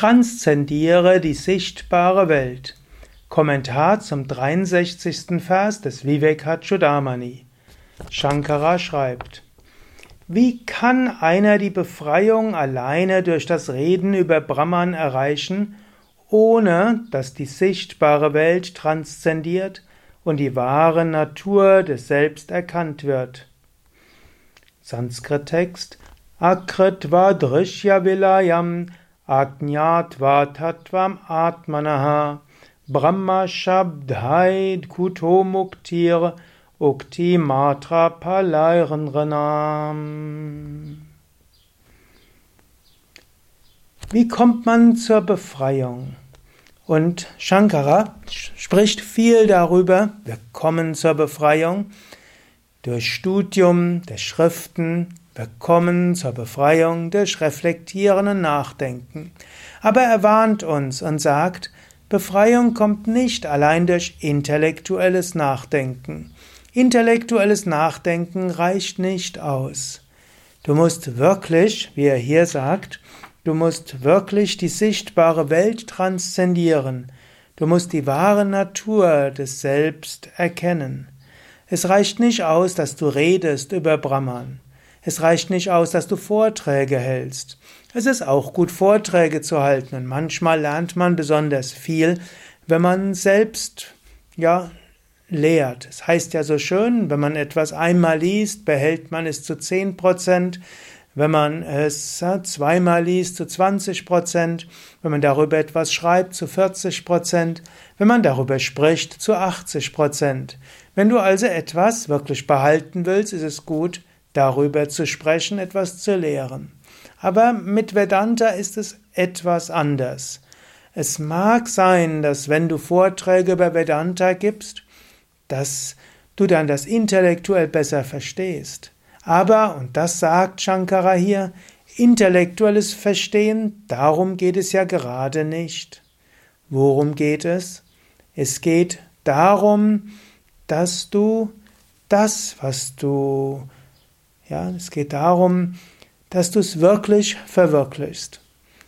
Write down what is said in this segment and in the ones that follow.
Transzendiere die sichtbare Welt. Kommentar zum 63. Vers des Vivekachudamani. Shankara schreibt, Wie kann einer die Befreiung alleine durch das Reden über Brahman erreichen, ohne dass die sichtbare Welt transzendiert und die wahre Natur des Selbst erkannt wird? Sanskrit-Text Akritva drishya vilayam Ajñatva Tattvam Atmanaha Brahma Shabdhai Kuto Muktir Ukti Matra Palairenranam. Wie kommt man zur Befreiung? Und Shankara spricht viel darüber, wir kommen zur Befreiung durch Studium der Schriften, wir kommen zur Befreiung durch reflektierenden Nachdenken. Aber er warnt uns und sagt, Befreiung kommt nicht allein durch intellektuelles Nachdenken. Intellektuelles Nachdenken reicht nicht aus. Du musst wirklich, wie er hier sagt, du musst wirklich die sichtbare Welt transzendieren. Du musst die wahre Natur des Selbst erkennen. Es reicht nicht aus, dass du redest über Brahman. Es reicht nicht aus, dass du Vorträge hältst. Es ist auch gut, Vorträge zu halten und manchmal lernt man besonders viel, wenn man selbst, ja, lehrt. Es heißt ja so schön, wenn man etwas einmal liest, behält man es zu 10 Prozent. Wenn man es zweimal liest, zu 20 Prozent. Wenn man darüber etwas schreibt, zu 40 Prozent. Wenn man darüber spricht, zu 80 Prozent. Wenn du also etwas wirklich behalten willst, ist es gut, darüber zu sprechen, etwas zu lehren. Aber mit Vedanta ist es etwas anders. Es mag sein, dass wenn du Vorträge über Vedanta gibst, dass du dann das intellektuell besser verstehst. Aber, und das sagt Shankara hier, intellektuelles Verstehen, darum geht es ja gerade nicht. Worum geht es? Es geht darum, dass du das, was du ja, es geht darum, dass du es wirklich verwirklichst.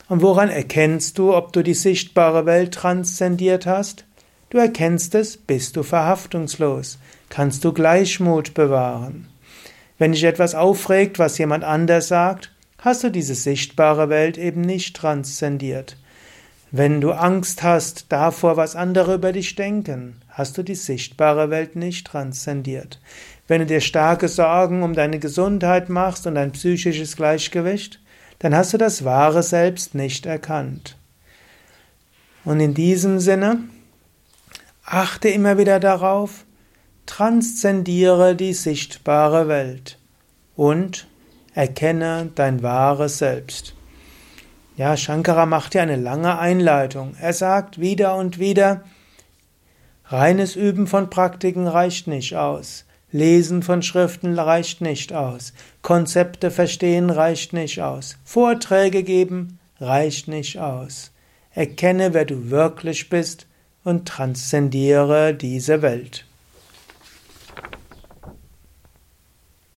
Und woran erkennst du, ob du die sichtbare Welt transzendiert hast? Du erkennst es, bist du verhaftungslos, kannst du Gleichmut bewahren. Wenn dich etwas aufregt, was jemand anders sagt, hast du diese sichtbare Welt eben nicht transzendiert. Wenn du Angst hast davor, was andere über dich denken, hast du die sichtbare Welt nicht transzendiert. Wenn du dir starke Sorgen um deine Gesundheit machst und dein psychisches Gleichgewicht, dann hast du das wahre Selbst nicht erkannt. Und in diesem Sinne, achte immer wieder darauf, transzendiere die sichtbare Welt und erkenne dein wahres Selbst. Ja, Shankara macht hier eine lange Einleitung. Er sagt wieder und wieder, reines Üben von Praktiken reicht nicht aus. Lesen von Schriften reicht nicht aus. Konzepte verstehen reicht nicht aus. Vorträge geben reicht nicht aus. Erkenne, wer du wirklich bist und transzendiere diese Welt.